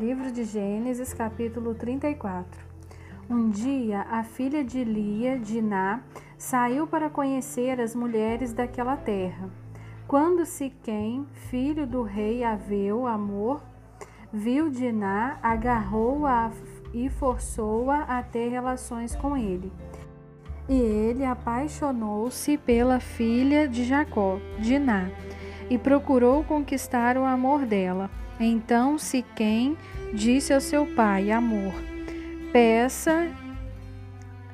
Livro de Gênesis, capítulo 34. Um dia, a filha de Lia, Diná, saiu para conhecer as mulheres daquela terra. Quando Siquém, filho do rei Aveu, Amor, viu Diná, agarrou-a e forçou-a a ter relações com ele. E ele apaixonou-se pela filha de Jacó, Diná, e procurou conquistar o amor dela. Então Siquém disse ao seu pai, Amor, peça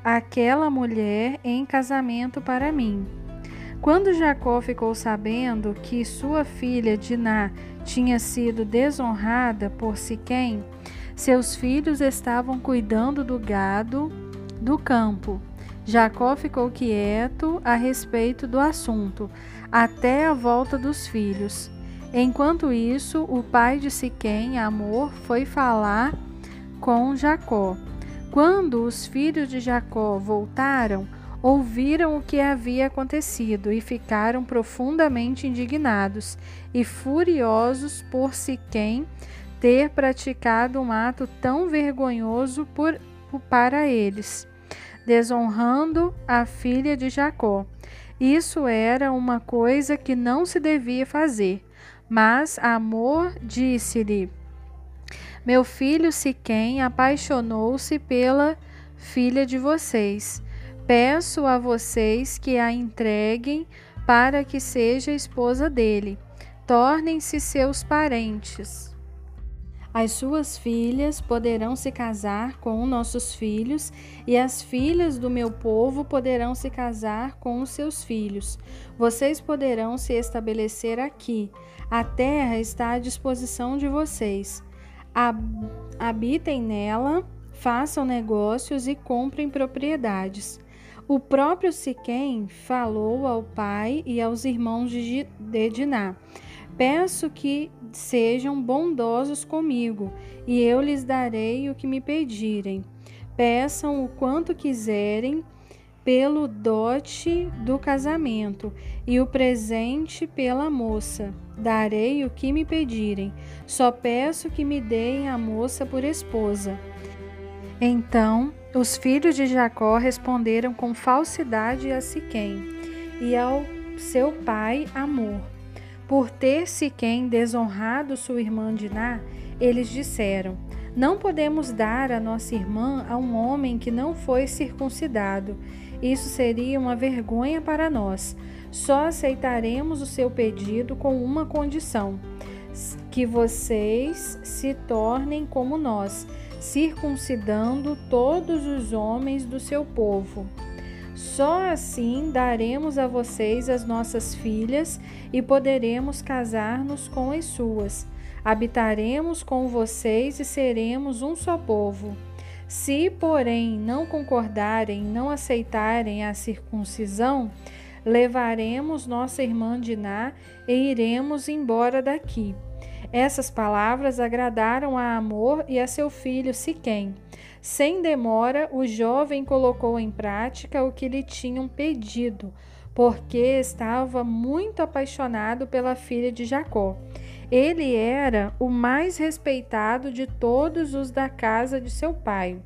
aquela mulher em casamento para mim. Quando Jacó ficou sabendo que sua filha Diná tinha sido desonrada por Siquém, seus filhos estavam cuidando do gado do campo. Jacó ficou quieto a respeito do assunto, até a volta dos filhos. Enquanto isso, o pai de Siquém, Amor, foi falar com Jacó. Quando os filhos de Jacó voltaram, ouviram o que havia acontecido e ficaram profundamente indignados e furiosos por Siquém ter praticado um ato tão vergonhoso por, para eles, desonrando a filha de Jacó. Isso era uma coisa que não se devia fazer. Mas Amor disse-lhe: Meu filho Siquém apaixonou-se pela filha de vocês. Peço a vocês que a entreguem para que seja esposa dele. Tornem-se seus parentes. As suas filhas poderão se casar com nossos filhos, e as filhas do meu povo poderão se casar com os seus filhos. Vocês poderão se estabelecer aqui. A terra está à disposição de vocês. Habitem nela, façam negócios e comprem propriedades. O próprio Siquém falou ao pai e aos irmãos de Diná Peço que sejam bondosos comigo, e eu lhes darei o que me pedirem. Peçam o quanto quiserem pelo dote do casamento e o presente pela moça. Darei o que me pedirem. Só peço que me deem a moça por esposa. Então os filhos de Jacó responderam com falsidade a Siquém e ao seu pai Amor por ter Siquém desonrado sua irmã Diná, eles disseram: Não podemos dar a nossa irmã a um homem que não foi circuncidado. Isso seria uma vergonha para nós. Só aceitaremos o seu pedido com uma condição: que vocês se tornem como nós, circuncidando todos os homens do seu povo. Só assim daremos a vocês as nossas filhas e poderemos casar-nos com as suas. Habitaremos com vocês e seremos um só povo. Se, porém, não concordarem, não aceitarem a circuncisão, levaremos nossa irmã Diná e iremos embora daqui. Essas palavras agradaram a Amor e a seu filho Siquém. Sem demora, o jovem colocou em prática o que lhe tinham pedido, porque estava muito apaixonado pela filha de Jacó. Ele era o mais respeitado de todos os da casa de seu pai.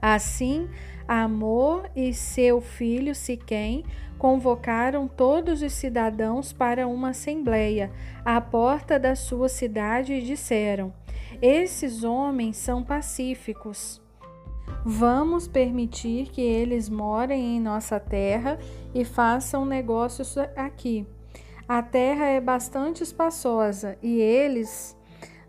Assim, Amor e seu filho Siquém convocaram todos os cidadãos para uma assembleia à porta da sua cidade e disseram: esses homens são pacíficos. Vamos permitir que eles morem em nossa terra e façam negócios aqui. A terra é bastante espaçosa e eles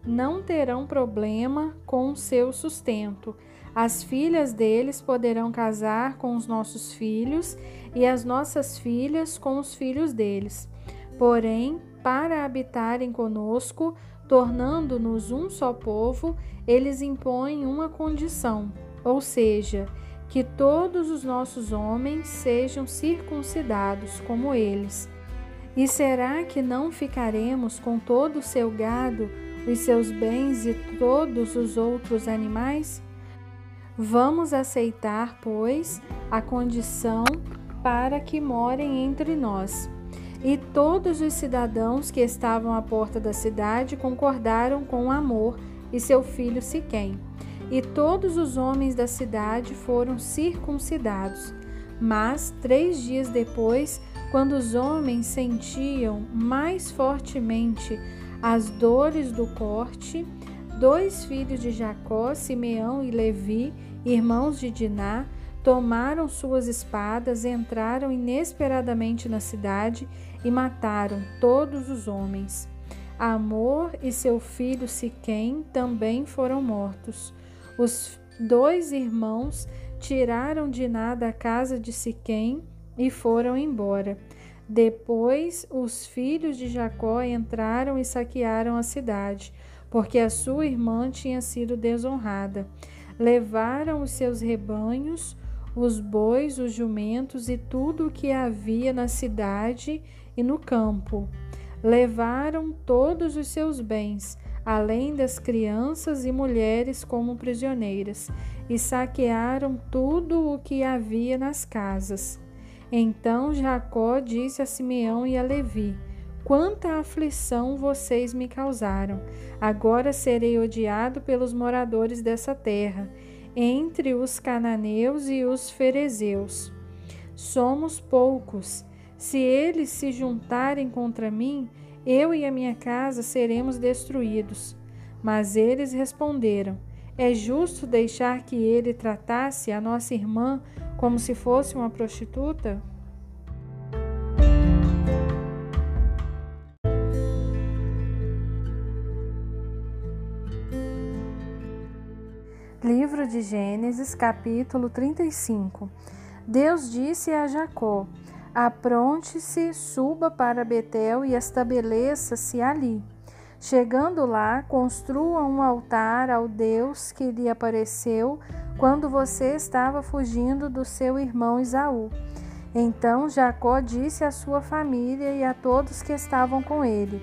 não terão problema com seu sustento. As filhas deles poderão casar com os nossos filhos e as nossas filhas com os filhos deles. Porém, para habitarem conosco, tornando-nos um só povo, eles impõem uma condição, ou seja, que todos os nossos homens sejam circuncidados como eles. E será que não ficaremos com todo o seu gado, os seus bens e todos os outros animais? Vamos aceitar, pois, a condição para que morem entre nós. E todos os cidadãos que estavam à porta da cidade concordaram com Amor e seu filho Siquém. E todos os homens da cidade foram circuncidados. Mas, três dias depois, quando os homens sentiam mais fortemente as dores do corte, dois filhos de Jacó, Simeão e Levi, irmãos de Diná, tomaram suas espadas, entraram inesperadamente na cidade e mataram todos os homens. Amor e seu filho Siquém também foram mortos. Os dois irmãos tiraram Diná da casa de Siquém e foram embora. Depois, os filhos de Jacó entraram e saquearam a cidade, porque a sua irmã tinha sido desonrada. Levaram os seus rebanhos, os bois, os jumentos e tudo o que havia na cidade e no campo. Levaram todos os seus bens, além das crianças e mulheres como prisioneiras, e saquearam tudo o que havia nas casas. Então Jacó disse a Simeão e a Levi: Quanta aflição vocês me causaram! Agora serei odiado pelos moradores dessa terra entre os cananeus e os ferezeus. Somos poucos. Se eles se juntarem contra mim, eu e a minha casa seremos destruídos. Mas eles responderam: É justo deixar que ele tratasse a nossa irmã como se fosse uma prostituta? De Gênesis, capítulo 35. Deus disse a Jacó: Apronte-se, suba para Betel e estabeleça-se ali. Chegando lá, construa um altar ao Deus que lhe apareceu quando você estava fugindo do seu irmão Esaú. Então Jacó disse à sua família e a todos que estavam com ele: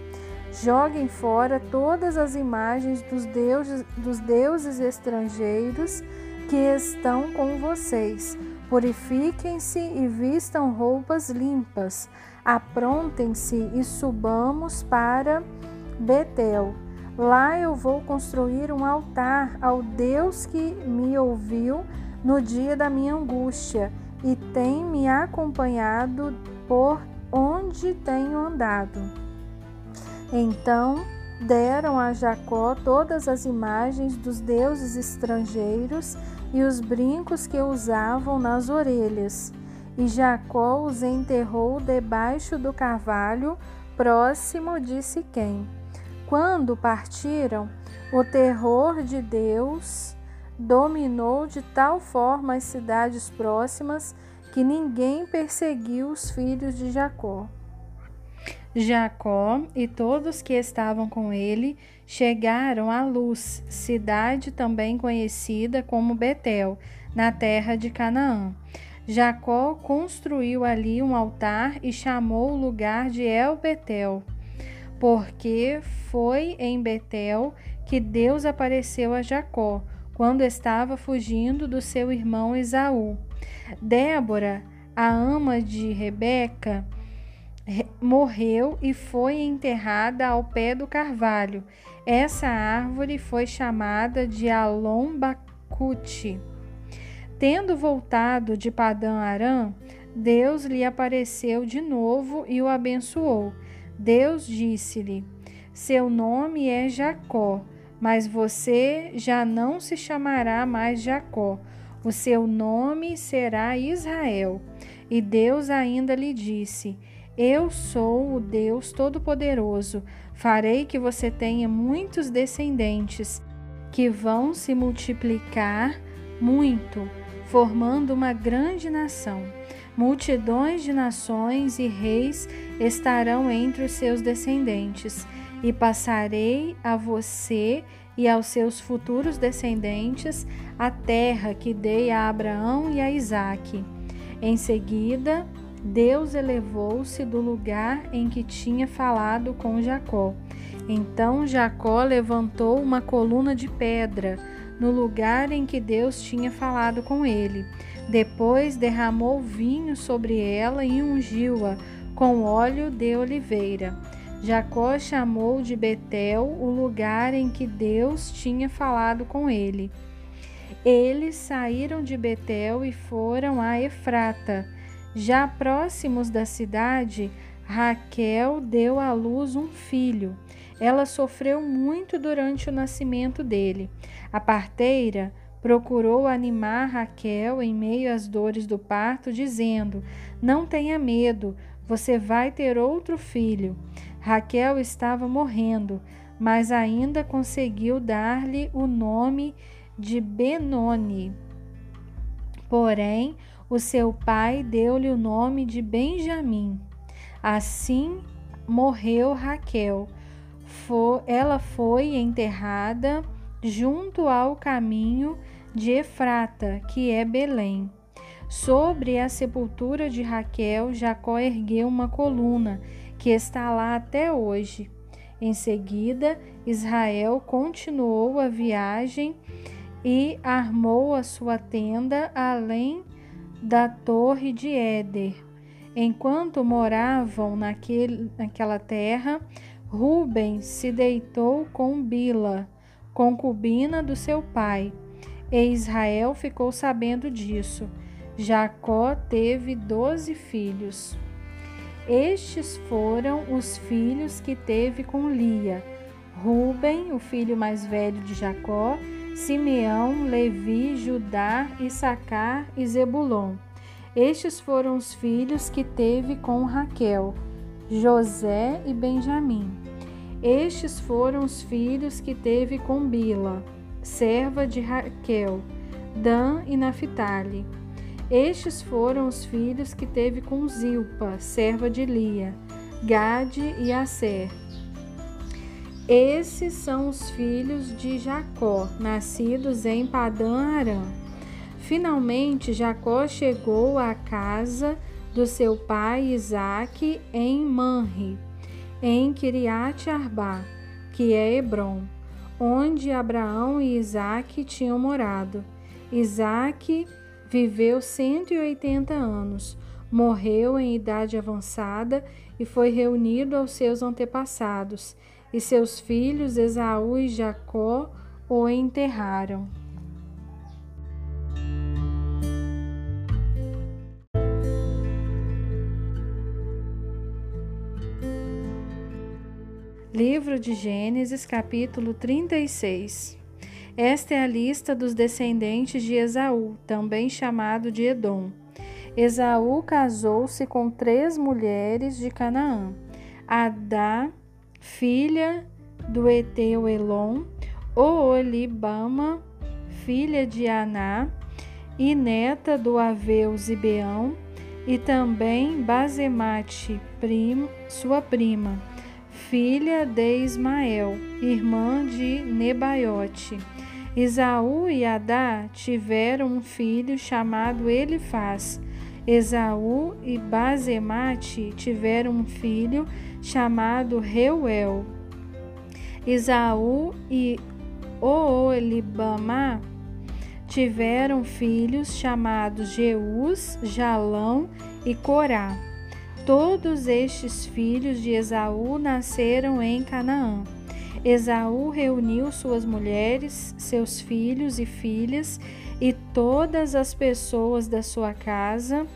Joguem fora todas as imagens dos deuses, dos deuses estrangeiros que estão com vocês. Purifiquem-se e vistam roupas limpas. Aprontem-se e subamos para Betel. Lá eu vou construir um altar ao Deus que me ouviu no dia da minha angústia e tem me acompanhado por onde tenho andado. Então deram a Jacó todas as imagens dos deuses estrangeiros e os brincos que usavam nas orelhas. E Jacó os enterrou debaixo do carvalho, próximo de Siquém. Quando partiram, o terror de Deus dominou de tal forma as cidades próximas que ninguém perseguiu os filhos de Jacó. Jacó e todos que estavam com ele chegaram à Luz, cidade também conhecida como Betel, na terra de Canaã. Jacó construiu ali um altar e chamou o lugar de El Betel, porque foi em Betel que Deus apareceu a Jacó quando estava fugindo do seu irmão Esaú. Débora, a ama de Rebeca, morreu e foi enterrada ao pé do carvalho. Essa árvore foi chamada de Alombacute. Tendo voltado de Padã Arã, Deus lhe apareceu de novo e o abençoou. Deus disse-lhe: Seu nome é Jacó, mas você já não se chamará mais Jacó. O seu nome será Israel. E Deus ainda lhe disse: eu sou o Deus Todo-Poderoso. Farei que você tenha muitos descendentes, que vão se multiplicar muito, formando uma grande nação. Multidões de nações e reis estarão entre os seus descendentes, e passarei a você e aos seus futuros descendentes a terra que dei a Abraão e a Isaque. Em seguida, Deus elevou-se do lugar em que tinha falado com Jacó. Então Jacó levantou uma coluna de pedra no lugar em que Deus tinha falado com ele. Depois derramou vinho sobre ela e ungiu-a com óleo de oliveira. Jacó chamou de Betel o lugar em que Deus tinha falado com ele. Eles saíram de Betel e foram a Efrata. Já próximos da cidade, Raquel deu à luz um filho. Ela sofreu muito durante o nascimento dele. A parteira procurou animar Raquel em meio às dores do parto, dizendo: Não tenha medo, você vai ter outro filho. Raquel estava morrendo, mas ainda conseguiu dar-lhe o nome de Benoni. Porém, o seu pai deu-lhe o nome de Benjamim. Assim morreu Raquel ela foi enterrada junto ao caminho de Efrata, que é Belém. Sobre a sepultura de Raquel, Jacó ergueu uma coluna, que está lá até hoje. Em seguida, Israel continuou a viagem e armou a sua tenda além da torre de Éder. Enquanto moravam naquele, naquela terra, Ruben se deitou com Bila, concubina do seu pai, e Israel ficou sabendo disso. Jacó teve doze filhos. Estes foram os filhos que teve com Lia: Ruben, o filho mais velho de Jacó, Simeão, Levi, Judá, Issacar e Zebulon. Estes foram os filhos que teve com Raquel. José e Benjamim. Estes foram os filhos que teve com Bila, serva de Raquel, Dan e Naphtali. Estes foram os filhos que teve com Zilpa, serva de Lia, Gade e Aser. Esses são os filhos de Jacó, nascidos em Padã Arã. Finalmente Jacó chegou à casa do seu pai Isaque em Manre, em Kiriat Arba, que é Hebron, onde Abraão e Isaque tinham morado. Isaque viveu 180 anos, morreu em idade avançada e foi reunido aos seus antepassados, e seus filhos Esaú e Jacó o enterraram. Livro de Gênesis, capítulo 36. Esta é a lista dos descendentes de Esaú, também chamado de Edom. Esaú casou-se com três mulheres de Canaã: Adá, filha do Eteu Elon, Oolibama, filha de Aná, e neta do Aveu Zibeão, e também Basemate, prim, sua prima filha de Ismael, irmã de Nebaiote. Esaú e Adá tiveram um filho chamado Elifaz. Esaú e Basemate tiveram um filho chamado Reuel. Esaú e Oolibamá tiveram filhos chamados Jeus, Jalão e Corá. Todos estes filhos de Esaú nasceram em Canaã. Esaú reuniu suas mulheres, seus filhos e filhas e todas as pessoas da sua casa,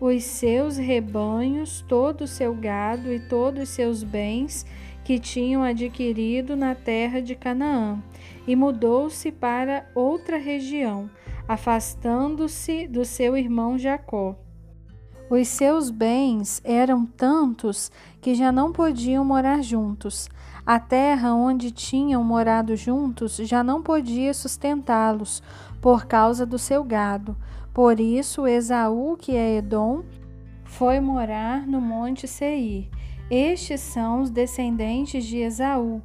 os seus rebanhos, todo o seu gado e todos os seus bens que tinham adquirido na terra de Canaã, e mudou-se para outra região, afastando-se do seu irmão Jacó. Os seus bens eram tantos que já não podiam morar juntos. A terra onde tinham morado juntos já não podia sustentá-los por causa do seu gado. Por isso, Esaú, que é Edom, foi morar no monte Seir. Estes são os descendentes de Esaú,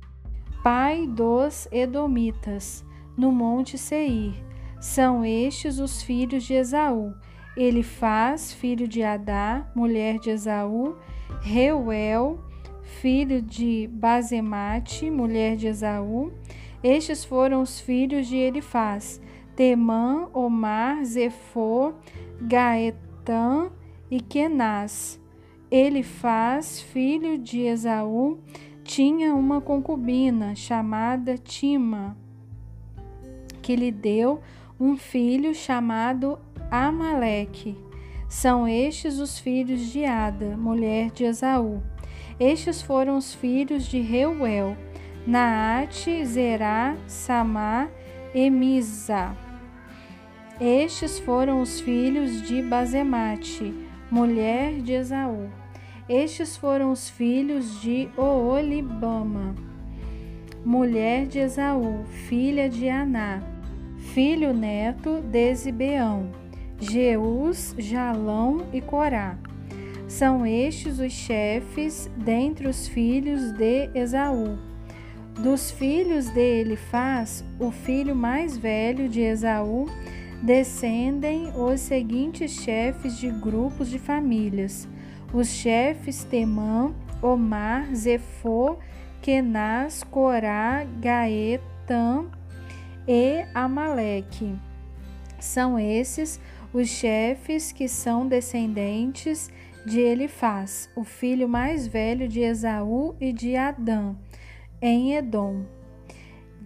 pai dos Edomitas, no monte Seir. São estes os filhos de Esaú. Ele faz filho de Adá, mulher de Esaú, Reuel, filho de Basemate, mulher de Esaú. Estes foram os filhos de Elifaz, Temã, Omar, Zefô, Gaetan e Kenaz. Ele faz, filho de Esaú, tinha uma concubina chamada Tima, que lhe deu um filho chamado Amaleque. São estes os filhos de Ada, mulher de Esaú. Estes foram os filhos de Reuel, Naate, Zerá, Samá e Misa. Estes foram os filhos de Bazemate, mulher de Esaú. Estes foram os filhos de Oolibama, mulher de Esaú, filha de Aná, filho neto de Zibeão, Jeus, Jalão e Corá. São estes os chefes dentre os filhos de Esaú. Dos filhos de Elifaz, o filho mais velho de Esaú, descendem os seguintes chefes de grupos de famílias: os chefes Temã, Omar, Zefô, Kenaz, Corá, Gaetam e Amaleque. São esses os chefes que são descendentes de Elifaz, o filho mais velho de Esaú e de Adã, em Edom.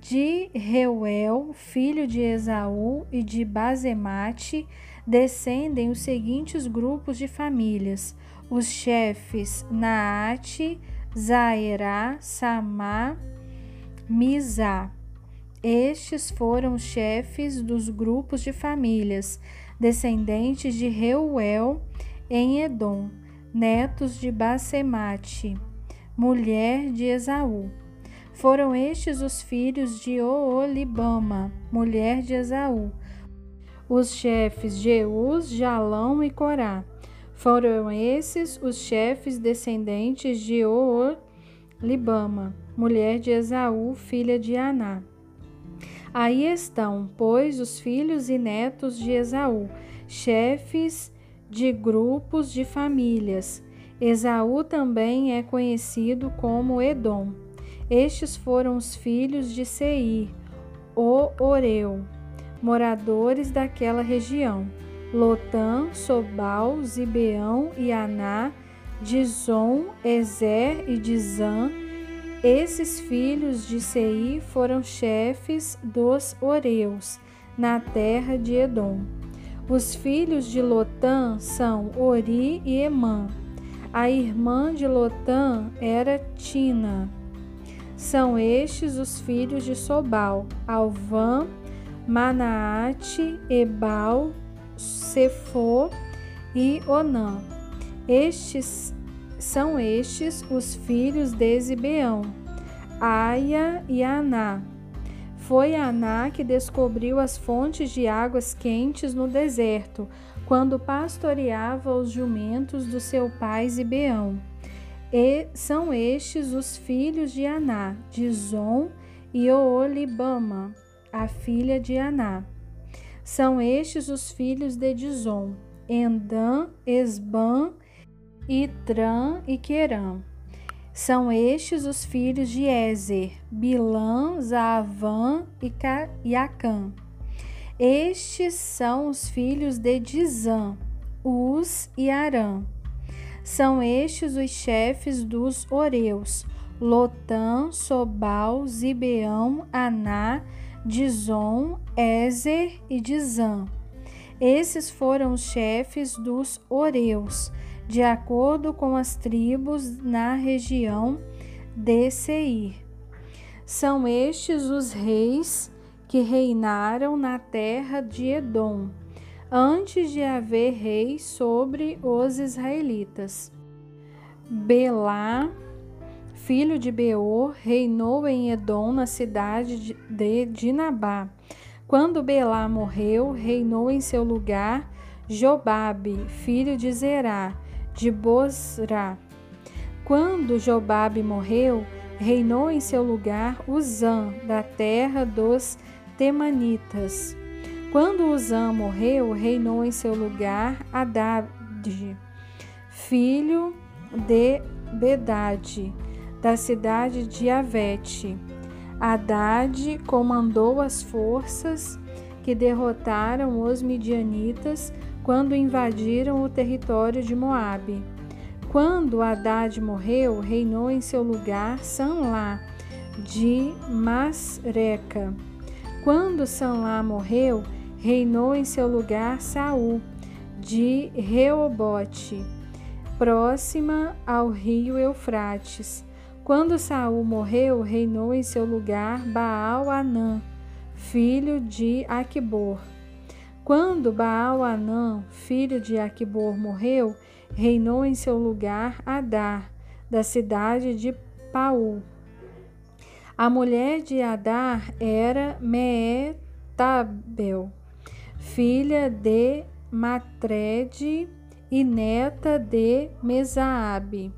De Reuel, filho de Esaú e de Bazemate, descendem os seguintes grupos de famílias: os chefes Naate, Zaerá, Samá, Mizá. Estes foram os chefes dos grupos de famílias, descendentes de Reuel em Edom, netos de Basemate, mulher de Esaú. Foram estes os filhos de Oolibama, mulher de Esaú, os chefes Jeus, Jalão e Corá. Foram esses os chefes descendentes de Oolibama, mulher de Esaú, filha de Aná. Aí estão, pois, os filhos e netos de Esaú, chefes de grupos de famílias. Esaú também é conhecido como Edom. Estes foram os filhos de Seir, o Oreu, moradores daquela região. Lotã, Sobal, Zibeão e Aná, Dizon, Ezer e Dizã, esses filhos de Seir foram chefes dos Oreus, na terra de Edom. Os filhos de Lotã são Ori e Emã. A irmã de Lotã era Tina. São estes os filhos de Sobal, Alvã, Manaate, Ebal, Sefo e Onã. Estes são estes os filhos de Zibeão, Aia e Aná. Foi Aná que descobriu as fontes de águas quentes no deserto, quando pastoreava os jumentos do seu pai Zibeão. E são estes os filhos de Aná, Dizon e Oolibama, a filha de Aná. São estes os filhos de Dizon, Endã, Esbã Itran e Querã. São estes os filhos de Ezer, Bilã, Zaavã e Acã. Estes são os filhos de Dizã, Uz e Arã. São estes os chefes dos Oreus, Lotã, Sobal, Zibeão, Aná, Dizon, Ezer e Dizã. Esses foram os chefes dos Oreus, de acordo com as tribos na região de Seir. São estes os reis que reinaram na terra de Edom, antes de haver rei sobre os israelitas. Belá, filho de Beor, reinou em Edom na cidade de Dinabá. Quando Belá morreu, reinou em seu lugar Jobabe, filho de Zerá, de Bosra. Quando Jobabe morreu, reinou em seu lugar Uzã, da terra dos Temanitas. Quando Uzã morreu, reinou em seu lugar Adad, filho de Bedade, da cidade de Avete. Haddad comandou as forças que derrotaram os midianitas quando invadiram o território de Moabe. Quando Haddad morreu, reinou em seu lugar Sanlá de Masreca. Quando Sanlá morreu, reinou em seu lugar Saul de Reobote, próxima ao rio Eufrates. Quando Saul morreu, reinou em seu lugar Baal-Anã, filho de Aquibor. Quando Baal-Anã, filho de Aquibor, morreu, reinou em seu lugar Adar, da cidade de Paú. A mulher de Adar era Meetabel, filha de Matrede e neta de Mesaabe.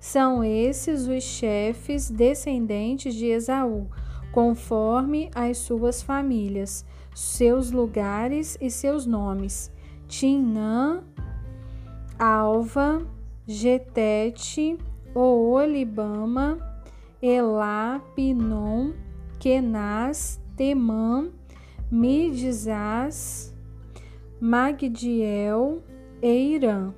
São esses os chefes descendentes de Esaú, conforme as suas famílias, seus lugares e seus nomes: Tinã, Alva, Getete, Oolibama, Elá, Pinom, Kenaz, Temã, Midizás, Magdiel e Irã.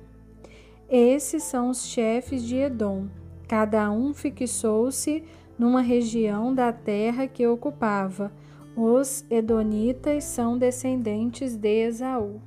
Esses são os chefes de Edom. Cada um fixou-se numa região da terra que ocupava. Os Edonitas são descendentes de Esaú.